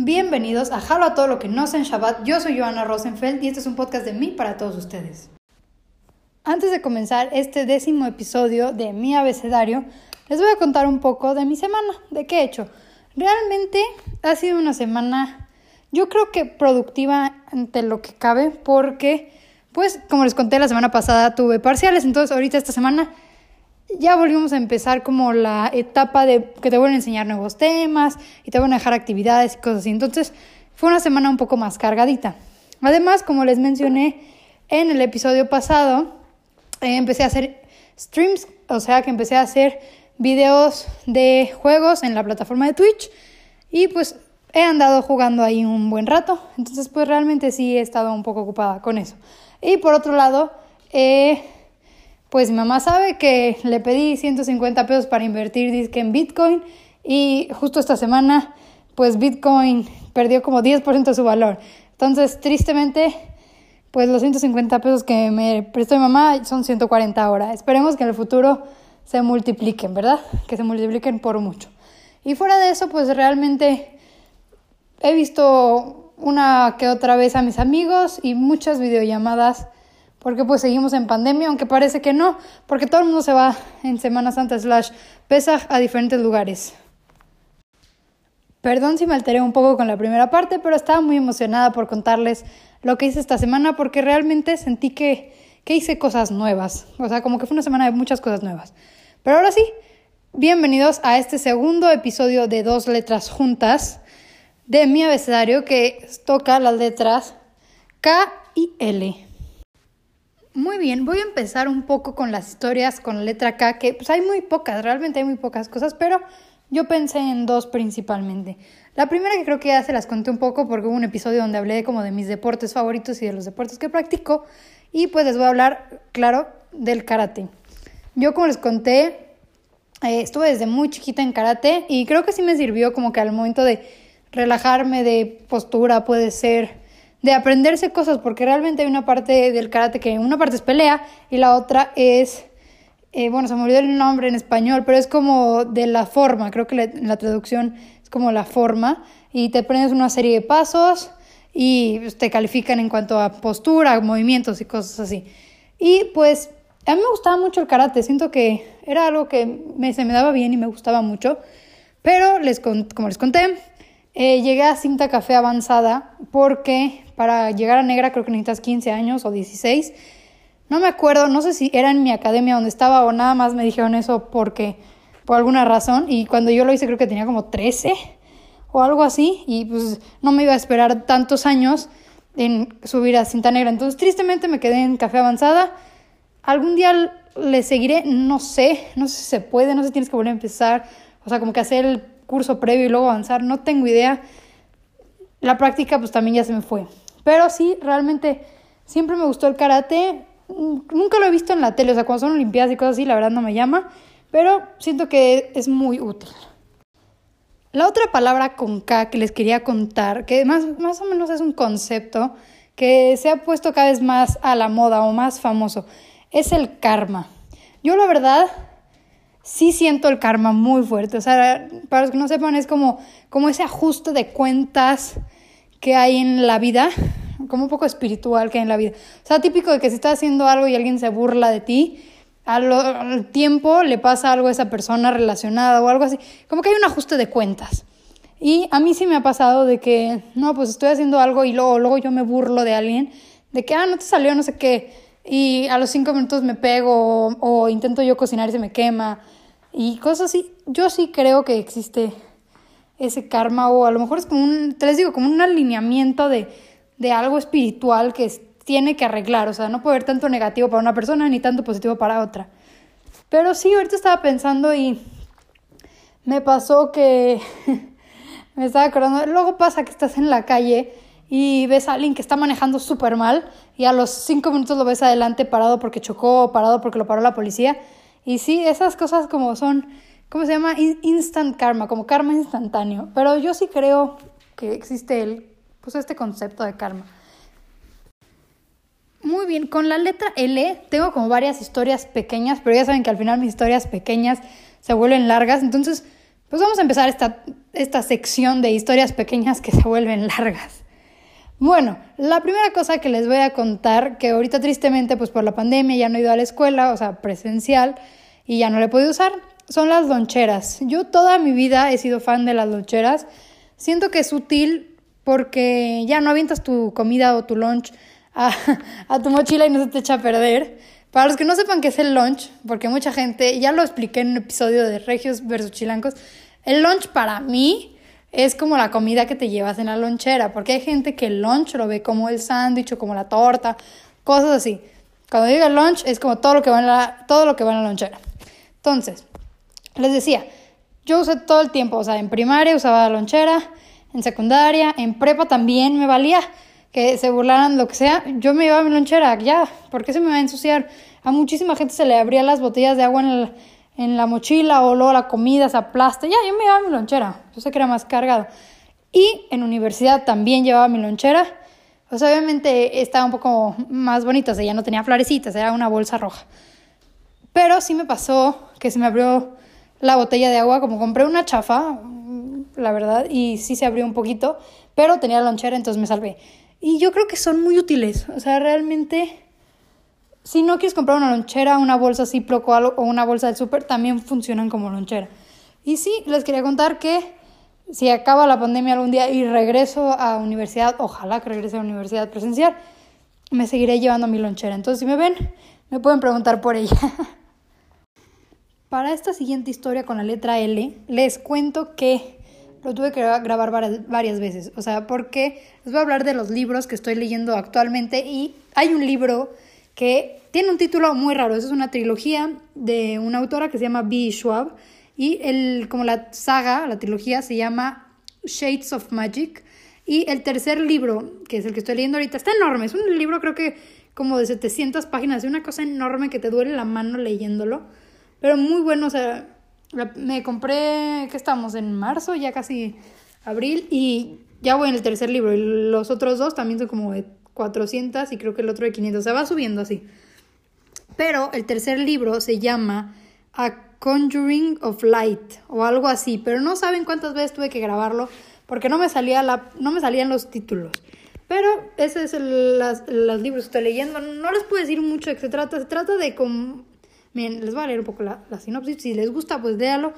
Bienvenidos a Jalo a todo lo que no sé en Shabbat. Yo soy Joana Rosenfeld y este es un podcast de mí para todos ustedes. Antes de comenzar este décimo episodio de mi abecedario, les voy a contar un poco de mi semana, de qué he hecho. Realmente ha sido una semana, yo creo que productiva ante lo que cabe, porque, pues, como les conté la semana pasada, tuve parciales, entonces ahorita esta semana ya volvimos a empezar como la etapa de que te vuelven a enseñar nuevos temas y te van a dejar actividades y cosas así. Entonces fue una semana un poco más cargadita. Además, como les mencioné en el episodio pasado, eh, empecé a hacer streams, o sea que empecé a hacer videos de juegos en la plataforma de Twitch y pues he andado jugando ahí un buen rato. Entonces pues realmente sí he estado un poco ocupada con eso. Y por otro lado, pues mi mamá sabe que le pedí 150 pesos para invertir disque en Bitcoin y justo esta semana pues Bitcoin perdió como 10% de su valor. Entonces, tristemente, pues los 150 pesos que me prestó mi mamá son 140 ahora. Esperemos que en el futuro se multipliquen, ¿verdad? Que se multipliquen por mucho. Y fuera de eso, pues realmente he visto una que otra vez a mis amigos y muchas videollamadas porque pues seguimos en pandemia, aunque parece que no, porque todo el mundo se va en Semana Santa slash Pesaj a diferentes lugares. Perdón si me alteré un poco con la primera parte, pero estaba muy emocionada por contarles lo que hice esta semana porque realmente sentí que, que hice cosas nuevas, o sea, como que fue una semana de muchas cosas nuevas. Pero ahora sí, bienvenidos a este segundo episodio de dos letras juntas de mi abecedario que toca las letras K y L. Muy bien, voy a empezar un poco con las historias con letra K, que pues hay muy pocas, realmente hay muy pocas cosas, pero yo pensé en dos principalmente. La primera que creo que ya se las conté un poco porque hubo un episodio donde hablé como de mis deportes favoritos y de los deportes que practico y pues les voy a hablar, claro, del karate. Yo como les conté, eh, estuve desde muy chiquita en karate y creo que sí me sirvió como que al momento de relajarme de postura puede ser de aprenderse cosas, porque realmente hay una parte del karate que una parte es pelea y la otra es, eh, bueno, se me olvidó el nombre en español, pero es como de la forma, creo que la, traducción es como la forma, y te aprendes una serie de pasos y pues, te califican en cuanto a postura, movimientos y cosas así. Y pues a mí me gustaba mucho el karate, siento que era algo que me, se me daba bien y me gustaba mucho, pero les, como les conté, eh, llegué a cinta café avanzada porque para llegar a negra creo que necesitas 15 años o 16. No me acuerdo, no sé si era en mi academia donde estaba o nada más me dijeron eso porque por alguna razón y cuando yo lo hice creo que tenía como 13 o algo así y pues no me iba a esperar tantos años en subir a cinta negra. Entonces tristemente me quedé en café avanzada. Algún día le seguiré, no sé, no sé si se puede, no sé si tienes que volver a empezar, o sea, como que hacer el curso previo y luego avanzar, no tengo idea. La práctica pues también ya se me fue. Pero sí, realmente siempre me gustó el karate. Nunca lo he visto en la tele, o sea, cuando son olimpiadas y cosas así, la verdad no me llama, pero siento que es muy útil. La otra palabra con K que les quería contar, que más, más o menos es un concepto que se ha puesto cada vez más a la moda o más famoso, es el karma. Yo la verdad sí siento el karma muy fuerte. O sea, para los que no sepan, es como, como ese ajuste de cuentas que hay en la vida, como un poco espiritual que hay en la vida. O sea, típico de que si estás haciendo algo y alguien se burla de ti, al, tiempo le pasa algo a esa persona relacionada o algo así. Como que hay un ajuste de cuentas. Y a mí sí me ha pasado de que, no, pues estoy haciendo algo y luego, luego yo me burlo de alguien, de que, ah, no te salió no sé qué, y a los cinco minutos me pego o intento yo cocinar y se me quema y cosas así. Yo sí creo que existe ese karma o a lo mejor es como un, te les digo, como un alineamiento de, de algo espiritual que tiene que arreglar. O sea, no puede haber tanto negativo para una persona ni tanto positivo para otra. Pero sí, ahorita estaba pensando y me pasó que me estaba acordando. Luego pasa que estás en la calle y ves a alguien que está manejando súper mal y a los cinco minutos lo ves adelante parado porque chocó parado porque lo paró la policía y sí, esas cosas como son, ¿cómo se llama? Instant karma, como karma instantáneo. Pero yo sí creo que existe el, pues este concepto de karma. Muy bien, con la letra L tengo como varias historias pequeñas, pero ya saben que al final mis historias pequeñas se vuelven largas, entonces Pues vamos a empezar esta, esta sección de historias pequeñas que se vuelven largas. Bueno, la primera cosa que les voy a contar, que ahorita tristemente pues por la pandemia ya no he ido a la escuela, o sea, presencial, y ya no le he podido usar, son las loncheras. Yo toda mi vida he sido fan de las loncheras. Siento que es útil porque ya no avientas tu comida o tu lunch a, a tu mochila y no se te echa a perder. Para los que no sepan qué es el lunch, porque mucha gente, ya lo expliqué en un episodio de Regios versus Chilancos, el lunch para mí es como la comida que te llevas en la lonchera, porque hay gente que el lunch lo ve como el sándwich o como la torta, cosas así. Cuando digo lunch es como todo lo que va en la, todo lo que lonchera. Entonces, les decía, yo usé todo el tiempo, o sea, en primaria usaba la lonchera, en secundaria, en prepa también me valía que se burlaran lo que sea, yo me llevaba mi lonchera, ya, ¿por qué se me va a ensuciar? A muchísima gente se le abría las botellas de agua en el, en la mochila o luego la comida se aplasta. Ya, yo me llevaba mi lonchera. Yo sé que era más cargado. Y en universidad también llevaba mi lonchera. Pues obviamente estaba un poco más bonita, o sea, ya no tenía florecitas, era una bolsa roja. Pero sí me pasó que se me abrió la botella de agua, como compré una chafa, la verdad, y sí se abrió un poquito, pero tenía lonchera, entonces me salvé. Y yo creo que son muy útiles, o sea, realmente si no quieres comprar una lonchera, una bolsa Ziploc o, o una bolsa del súper, también funcionan como lonchera. Y sí, les quería contar que si acaba la pandemia algún día y regreso a universidad, ojalá que regrese a universidad presencial, me seguiré llevando mi lonchera. Entonces, si me ven, me pueden preguntar por ella. Para esta siguiente historia con la letra L, les cuento que lo tuve que grabar varias veces. O sea, porque les voy a hablar de los libros que estoy leyendo actualmente y hay un libro que tiene un título muy raro. Es una trilogía de una autora que se llama B. Schwab y el, como la saga, la trilogía se llama Shades of Magic. Y el tercer libro, que es el que estoy leyendo ahorita, está enorme. Es un libro creo que como de 700 páginas, de una cosa enorme que te duele la mano leyéndolo. Pero muy bueno, o sea, me compré, que estamos en marzo, ya casi abril, y ya voy en el tercer libro. Y los otros dos también son como de 400 y creo que el otro de 500. Se va subiendo así. Pero el tercer libro se llama A Conjuring of Light o algo así, pero no saben cuántas veces tuve que grabarlo porque no me, salía la, no me salían los títulos. Pero ese es el, los libros que estoy leyendo. No les puedo decir mucho de qué se trata. Se trata de como... Miren, les voy a leer un poco la, la sinopsis. Si les gusta, pues déalo.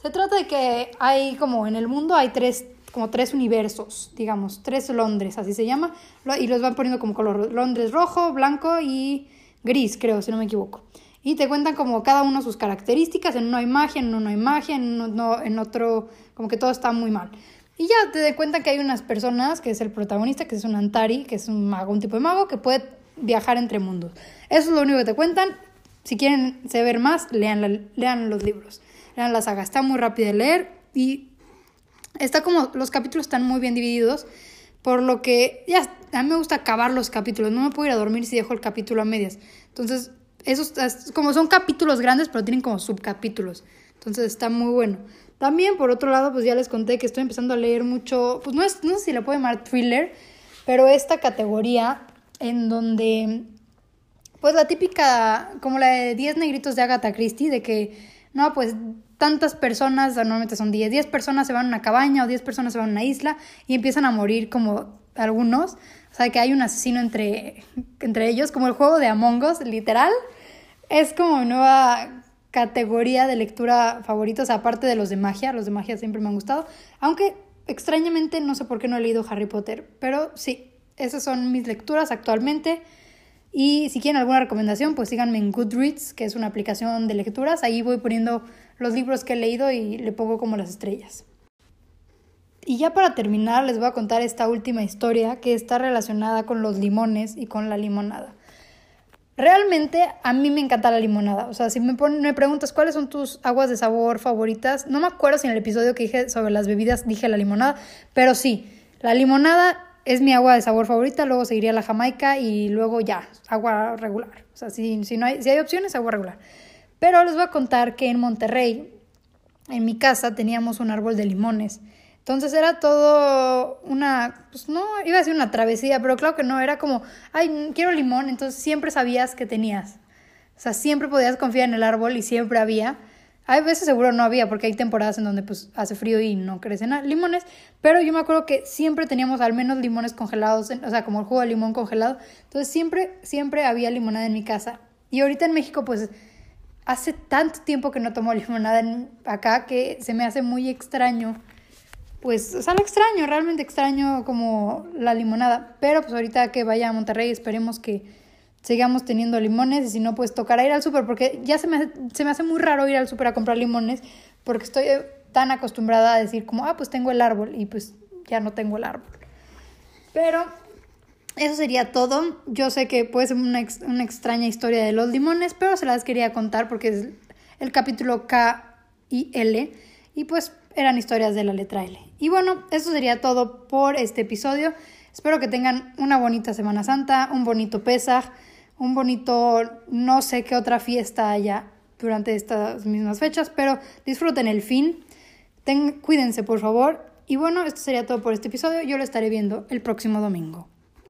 Se trata de que hay como en el mundo hay tres como tres universos, digamos, tres Londres, así se llama, y los van poniendo como color, Londres rojo, blanco y gris, creo, si no me equivoco. Y te cuentan como cada uno sus características, en uno hay magia, en uno no hay magia, en, en otro como que todo está muy mal. Y ya te das cuenta que hay unas personas, que es el protagonista, que es un Antari, que es un mago, un tipo de mago, que puede viajar entre mundos. Eso es lo único que te cuentan. Si quieren saber más, lean, lean los libros. Lean la saga. Está muy rápido de leer y Está como, los capítulos están muy bien divididos, por lo que ya, a mí me gusta acabar los capítulos, no me puedo ir a dormir si dejo el capítulo a medias. Entonces, esos, como son capítulos grandes, pero tienen como subcapítulos. Entonces está muy bueno. También, por otro lado, pues ya les conté que estoy empezando a leer mucho, pues no, es, no sé si le puedo llamar thriller, pero esta categoría en donde, pues la típica, como la de 10 negritos de Agatha Christie, de que, no, pues tantas personas, normalmente son 10, 10 personas se van a una cabaña o 10 personas se van a una isla y empiezan a morir como algunos. O sea, que hay un asesino entre, entre ellos, como el juego de Among Us, literal. Es como nueva categoría de lectura favoritos, aparte de los de magia. Los de magia siempre me han gustado. Aunque extrañamente no sé por qué no he leído Harry Potter, pero sí, esas son mis lecturas actualmente. Y si quieren alguna recomendación, pues síganme en Goodreads, que es una aplicación de lecturas. Ahí voy poniendo los libros que he leído y le pongo como las estrellas. Y ya para terminar les voy a contar esta última historia que está relacionada con los limones y con la limonada. Realmente a mí me encanta la limonada. O sea, si me, me preguntas cuáles son tus aguas de sabor favoritas, no me acuerdo si en el episodio que dije sobre las bebidas dije la limonada, pero sí, la limonada es mi agua de sabor favorita, luego seguiría la jamaica y luego ya, agua regular. O sea, si, si, no hay, si hay opciones, agua regular. Pero les voy a contar que en Monterrey, en mi casa, teníamos un árbol de limones. Entonces era todo una, pues no, iba a ser una travesía, pero claro que no, era como, ay, quiero limón, entonces siempre sabías que tenías. O sea, siempre podías confiar en el árbol y siempre había. Hay veces seguro no había, porque hay temporadas en donde pues hace frío y no crecen limones, pero yo me acuerdo que siempre teníamos al menos limones congelados, o sea, como el jugo de limón congelado. Entonces siempre, siempre había limonada en mi casa. Y ahorita en México pues hace tanto tiempo que no tomo limonada acá que se me hace muy extraño. Pues, o sea, extraño, realmente extraño como la limonada. Pero pues ahorita que vaya a Monterrey esperemos que sigamos teniendo limones y si no, pues tocará ir al súper porque ya se me, hace, se me hace muy raro ir al súper a comprar limones porque estoy tan acostumbrada a decir como, ah, pues tengo el árbol y pues ya no tengo el árbol. Pero eso sería todo. Yo sé que puede ser una, una extraña historia de los limones, pero se las quería contar porque es el capítulo K y L y pues eran historias de la letra L. Y bueno, eso sería todo por este episodio. Espero que tengan una bonita Semana Santa, un bonito Pesaj un bonito, no sé qué otra fiesta haya durante estas mismas fechas, pero disfruten el fin. Ten, cuídense, por favor. Y bueno, esto sería todo por este episodio. Yo lo estaré viendo el próximo domingo.